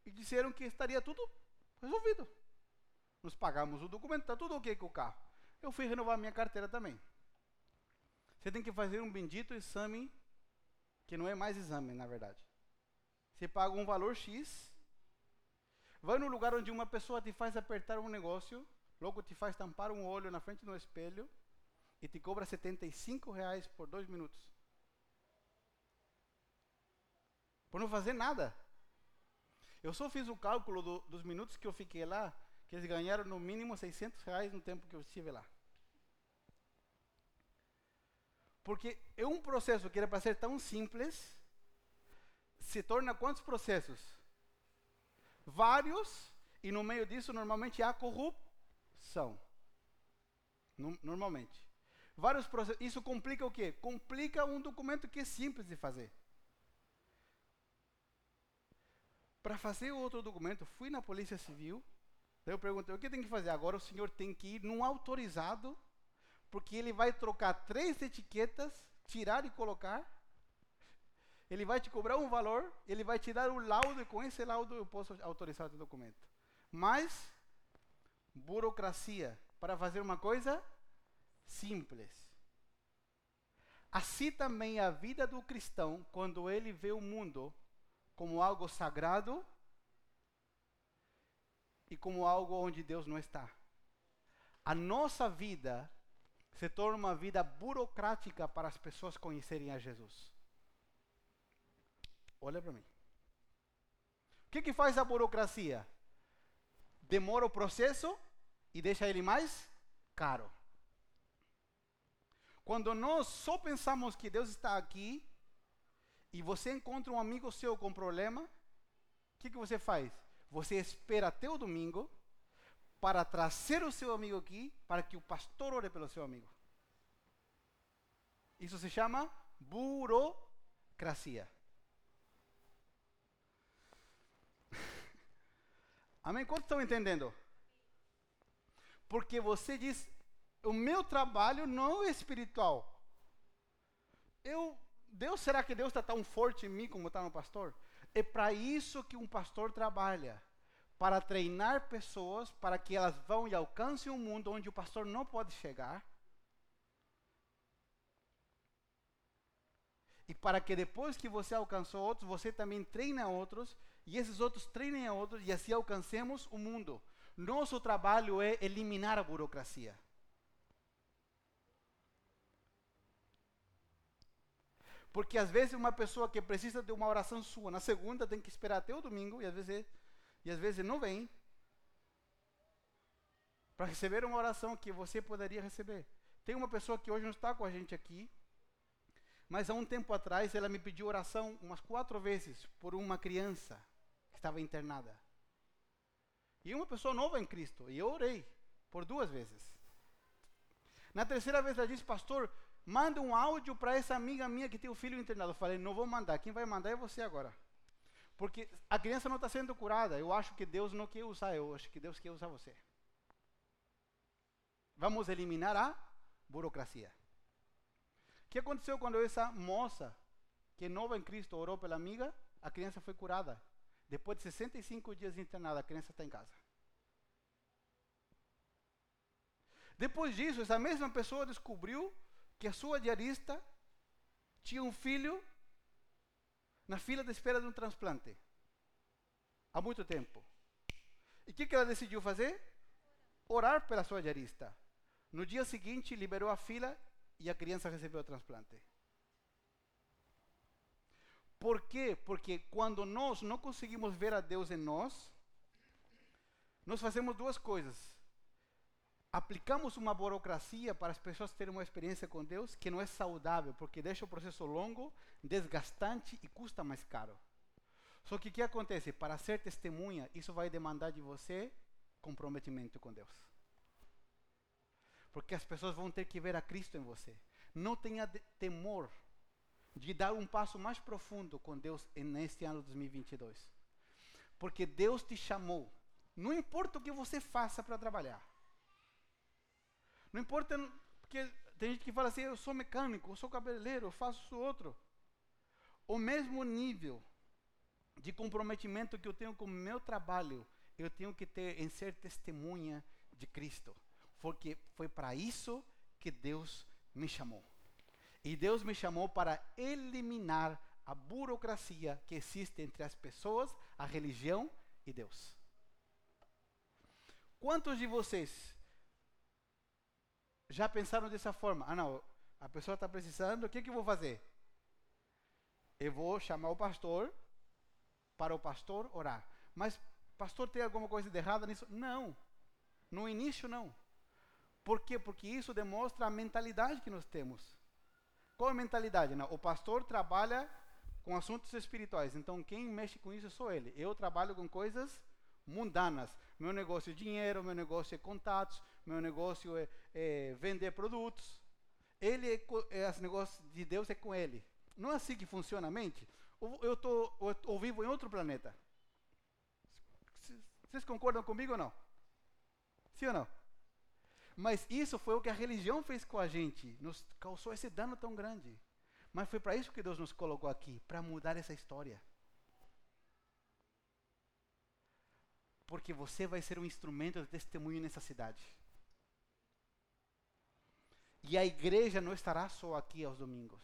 e disseram que estaria tudo resolvido. Nós pagamos o documento, está tudo ok com o carro. Eu fui renovar minha carteira também. Você tem que fazer um bendito exame, que não é mais exame, na verdade. Você paga um valor X, vai no lugar onde uma pessoa te faz apertar um negócio, logo te faz tampar um olho na frente do espelho e te cobra 75 reais por dois minutos. por não fazer nada. Eu só fiz o cálculo do, dos minutos que eu fiquei lá, que eles ganharam no mínimo 600 reais no tempo que eu estive lá. Porque um processo que era para ser tão simples, se torna quantos processos? Vários, e no meio disso normalmente há corrupção. No, normalmente. Vários processos. Isso complica o quê? Complica um documento que é simples de fazer. Para fazer outro documento, fui na Polícia Civil. Daí eu perguntei: o que tem que fazer? Agora o senhor tem que ir num autorizado, porque ele vai trocar três etiquetas, tirar e colocar. Ele vai te cobrar um valor, ele vai te dar o um laudo, e com esse laudo eu posso autorizar o documento. Mas, burocracia para fazer uma coisa simples. Assim também a vida do cristão, quando ele vê o mundo como algo sagrado e como algo onde Deus não está. A nossa vida se torna uma vida burocrática para as pessoas conhecerem a Jesus. Olha para mim. O que, que faz a burocracia? Demora o processo e deixa ele mais caro. Quando nós só pensamos que Deus está aqui e você encontra um amigo seu com problema, o que, que você faz? Você espera até o domingo para trazer o seu amigo aqui, para que o pastor ore pelo seu amigo. Isso se chama burocracia. [laughs] Amém? Quantos estão entendendo? Porque você diz: o meu trabalho não é espiritual. Eu Deus, será que Deus está tão forte em mim como está no pastor? É para isso que um pastor trabalha para treinar pessoas para que elas vão e alcancem um mundo onde o pastor não pode chegar. E para que depois que você alcançou outros, você também treine outros, e esses outros treinem a outros, e assim alcancemos o mundo. Nosso trabalho é eliminar a burocracia. Porque às vezes uma pessoa que precisa de uma oração sua, na segunda tem que esperar até o domingo, e às vezes e às vezes não vem para receber uma oração que você poderia receber. Tem uma pessoa que hoje não está com a gente aqui, mas há um tempo atrás ela me pediu oração umas quatro vezes por uma criança que estava internada. E uma pessoa nova em Cristo. E eu orei por duas vezes. Na terceira vez ela disse, pastor, manda um áudio para essa amiga minha que tem o filho internado. Eu falei, não vou mandar. Quem vai mandar é você agora. Porque a criança não está sendo curada. Eu acho que Deus não quer usar, eu acho que Deus quer usar você. Vamos eliminar a burocracia. O que aconteceu quando essa moça, que é nova em Cristo, orou pela amiga? A criança foi curada. Depois de 65 dias internada, a criança está em casa. Depois disso, essa mesma pessoa descobriu que a sua diarista tinha um filho na fila de espera de um transplante. Há muito tempo. E o que, que ela decidiu fazer? Orar pela sua diarista. No dia seguinte, liberou a fila e a criança recebeu o transplante. Por quê? Porque quando nós não conseguimos ver a Deus em nós, nós fazemos duas coisas aplicamos uma burocracia para as pessoas terem uma experiência com Deus que não é saudável, porque deixa o processo longo, desgastante e custa mais caro. Só que o que acontece? Para ser testemunha, isso vai demandar de você comprometimento com Deus. Porque as pessoas vão ter que ver a Cristo em você. Não tenha temor de dar um passo mais profundo com Deus neste ano 2022. Porque Deus te chamou. Não importa o que você faça para trabalhar. Não importa, porque tem gente que fala assim, eu sou mecânico, eu sou cabeleireiro, eu faço isso outro. O mesmo nível de comprometimento que eu tenho com o meu trabalho, eu tenho que ter em ser testemunha de Cristo. Porque foi para isso que Deus me chamou. E Deus me chamou para eliminar a burocracia que existe entre as pessoas, a religião e Deus. Quantos de vocês já pensaram dessa forma? Ah, não, a pessoa está precisando, o que, que eu vou fazer? Eu vou chamar o pastor para o pastor orar. Mas, pastor, tem alguma coisa de errada nisso? Não. No início, não. Por quê? Porque isso demonstra a mentalidade que nós temos. Qual a mentalidade? Não, o pastor trabalha com assuntos espirituais, então quem mexe com isso sou ele. Eu trabalho com coisas mundanas. Meu negócio é dinheiro, meu negócio é contatos, meu negócio é, é vender produtos. Ele é, é esse negócio de Deus é com ele. Não é assim que funciona a mente. Eu tô ou vivo em outro planeta. Vocês concordam comigo ou não? Sim ou não? Mas isso foi o que a religião fez com a gente, nos causou esse dano tão grande. Mas foi para isso que Deus nos colocou aqui, para mudar essa história. Porque você vai ser um instrumento de testemunho nessa cidade. E a igreja não estará só aqui aos domingos.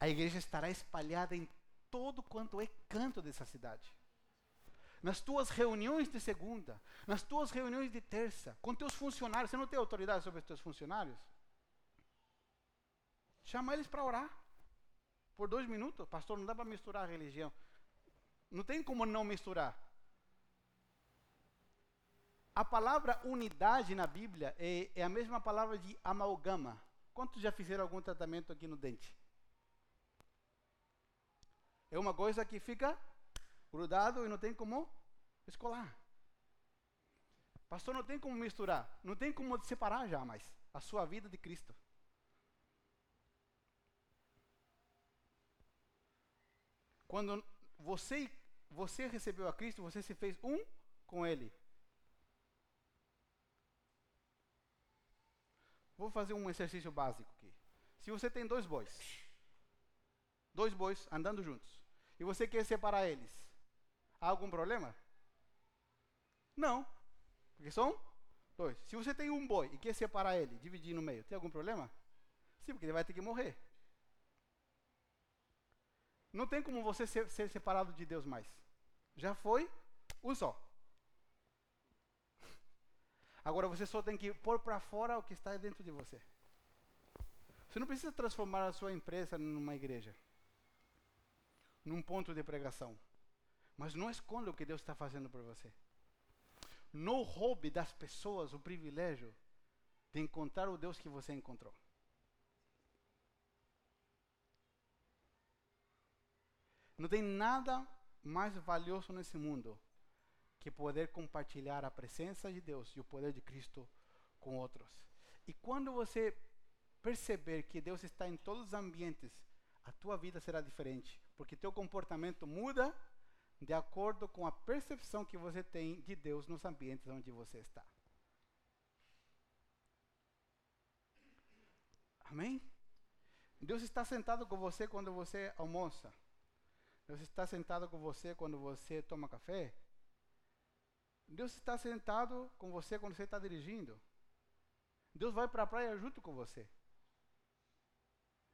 A igreja estará espalhada em todo quanto é canto dessa cidade. Nas tuas reuniões de segunda, nas tuas reuniões de terça, com teus funcionários. Você não tem autoridade sobre os teus funcionários? Chama eles para orar. Por dois minutos. Pastor, não dá para misturar a religião. Não tem como não misturar. A palavra unidade na Bíblia é, é, a mesma palavra de amalgama. Quantos já fizeram algum tratamento aqui no dente? É uma coisa que fica grudado e não tem como escolar. Pastor, não tem como misturar, não tem como separar jamais a sua vida de Cristo. Quando você você recebeu a Cristo, você se fez um com Ele. Vou fazer um exercício básico aqui. Se você tem dois bois, dois bois andando juntos, e você quer separar eles, há algum problema? Não, porque são dois. Se você tem um boi e quer separar ele, dividir no meio, tem algum problema? Sim, porque ele vai ter que morrer. Não tem como você ser, ser separado de Deus mais. Já foi um só. Agora você só tem que pôr para fora o que está dentro de você. Você não precisa transformar a sua empresa numa igreja, num ponto de pregação. Mas não esconda o que Deus está fazendo por você. Não roube das pessoas o privilégio de encontrar o Deus que você encontrou. Não tem nada mais valioso nesse mundo que poder compartilhar a presença de Deus e o poder de Cristo com outros. E quando você perceber que Deus está em todos os ambientes, a tua vida será diferente, porque teu comportamento muda de acordo com a percepção que você tem de Deus nos ambientes onde você está. Amém? Deus está sentado com você quando você almoça. Deus está sentado com você quando você toma café. Deus está sentado com você quando você está dirigindo. Deus vai para a praia junto com você.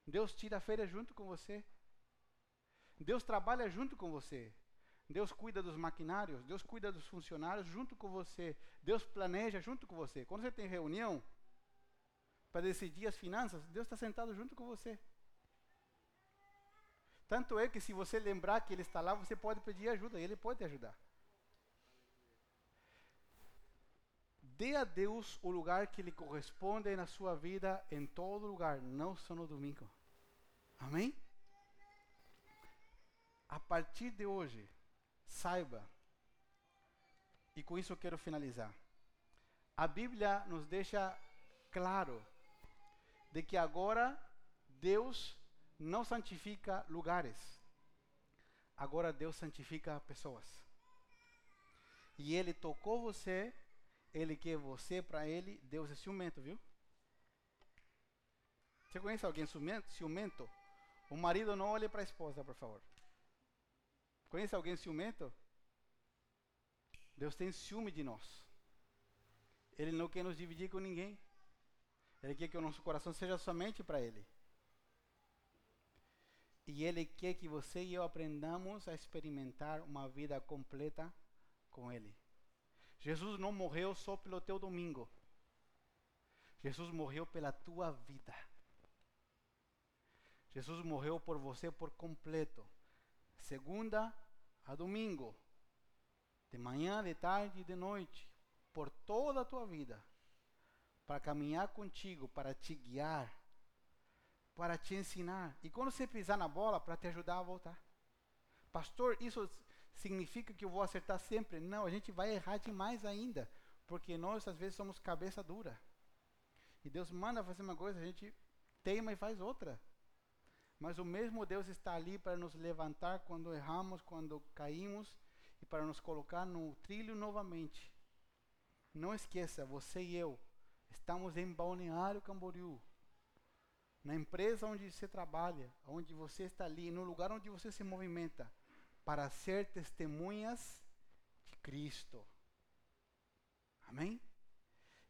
Deus tira a feira junto com você. Deus trabalha junto com você. Deus cuida dos maquinários, Deus cuida dos funcionários junto com você. Deus planeja junto com você. Quando você tem reunião para decidir as finanças, Deus está sentado junto com você. Tanto é que se você lembrar que Ele está lá, você pode pedir ajuda, e Ele pode te ajudar. Dê a Deus o lugar que lhe corresponde na sua vida, em todo lugar, não só no domingo. Amém? A partir de hoje, saiba, e com isso eu quero finalizar. A Bíblia nos deixa claro de que agora Deus não santifica lugares, agora Deus santifica pessoas. E Ele tocou você, Ele quer você para Ele, Deus é ciumento, viu? Você conhece alguém ciumento? O marido não olhe para a esposa, por favor. Conhece alguém ciumento? Deus tem ciúme de nós. Ele não quer nos dividir com ninguém. Ele quer que o nosso coração seja somente para Ele. E Ele quer que você e eu aprendamos a experimentar uma vida completa com Ele. Jesus não morreu só pelo teu domingo. Jesus morreu pela tua vida. Jesus morreu por você por completo. Segunda a domingo. De manhã, de tarde e de noite. Por toda a tua vida. Para caminhar contigo, para te guiar para te ensinar. E quando você pisar na bola, para te ajudar a voltar. Pastor, isso significa que eu vou acertar sempre? Não, a gente vai errar demais ainda. Porque nós, às vezes, somos cabeça dura. E Deus manda fazer uma coisa, a gente teima e faz outra. Mas o mesmo Deus está ali para nos levantar quando erramos, quando caímos e para nos colocar no trilho novamente. Não esqueça, você e eu estamos em Balneário Camboriú na empresa onde você trabalha, onde você está ali, no lugar onde você se movimenta, para ser testemunhas de Cristo. Amém?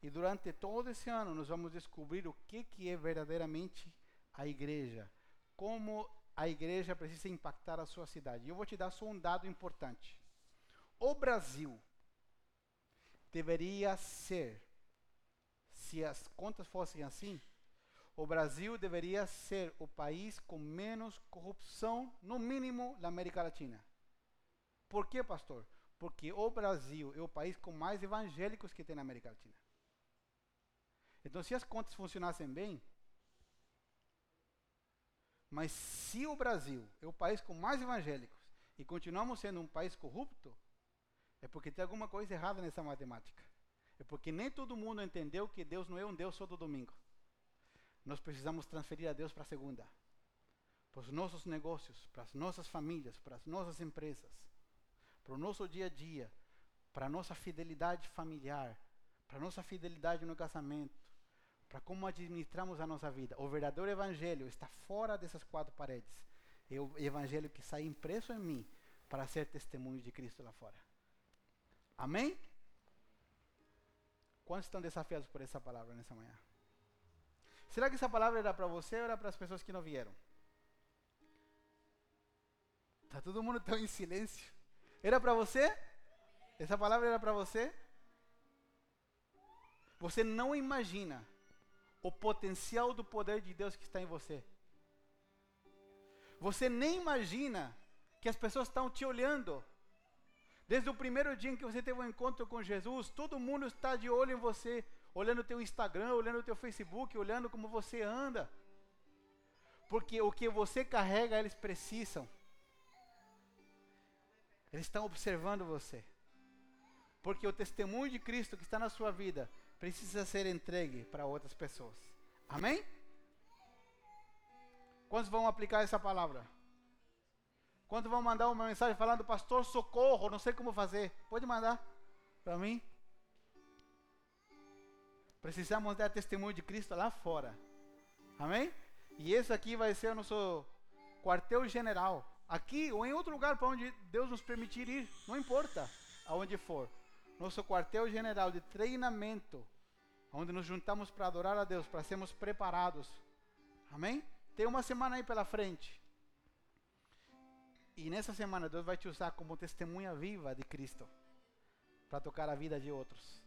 E durante todo esse ano nós vamos descobrir o que, que é verdadeiramente a igreja, como a igreja precisa impactar a sua cidade. E eu vou te dar só um dado importante. O Brasil deveria ser, se as contas fossem assim, o Brasil deveria ser o país com menos corrupção, no mínimo, na América Latina. Por quê, pastor? Porque o Brasil é o país com mais evangélicos que tem na América Latina. Então, se as contas funcionassem bem, mas se o Brasil é o país com mais evangélicos e continuamos sendo um país corrupto, é porque tem alguma coisa errada nessa matemática. É porque nem todo mundo entendeu que Deus não é um Deus só do domingo nós precisamos transferir a Deus para a segunda. Para os nossos negócios, para as nossas famílias, para as nossas empresas, para o nosso dia a dia, para a nossa fidelidade familiar, para a nossa fidelidade no casamento, para como administramos a nossa vida. O verdadeiro evangelho está fora dessas quatro paredes. É o evangelho que sai impresso em mim para ser testemunho de Cristo lá fora. Amém? Quantos estão desafiados por essa palavra nessa manhã? Será que essa palavra era para você ou era para as pessoas que não vieram? Tá todo mundo tão em silêncio. Era para você? Essa palavra era para você? Você não imagina o potencial do poder de Deus que está em você. Você nem imagina que as pessoas estão te olhando. Desde o primeiro dia em que você teve um encontro com Jesus, todo mundo está de olho em você, olhando o teu Instagram, olhando o teu Facebook, olhando como você anda. Porque o que você carrega, eles precisam. Eles estão observando você. Porque o testemunho de Cristo que está na sua vida precisa ser entregue para outras pessoas. Amém? Quantos vão aplicar essa palavra? Quantos vão mandar uma mensagem falando, pastor, socorro, não sei como fazer? Pode mandar para mim. Precisamos dar testemunho de Cristo lá fora. Amém? E esse aqui vai ser o nosso quartel general. Aqui ou em outro lugar para onde Deus nos permitir ir, não importa aonde for. Nosso quartel general de treinamento onde nos juntamos para adorar a Deus, para sermos preparados. Amém? Tem uma semana aí pela frente. E nessa semana Deus vai te usar como testemunha viva de Cristo para tocar a vida de outros.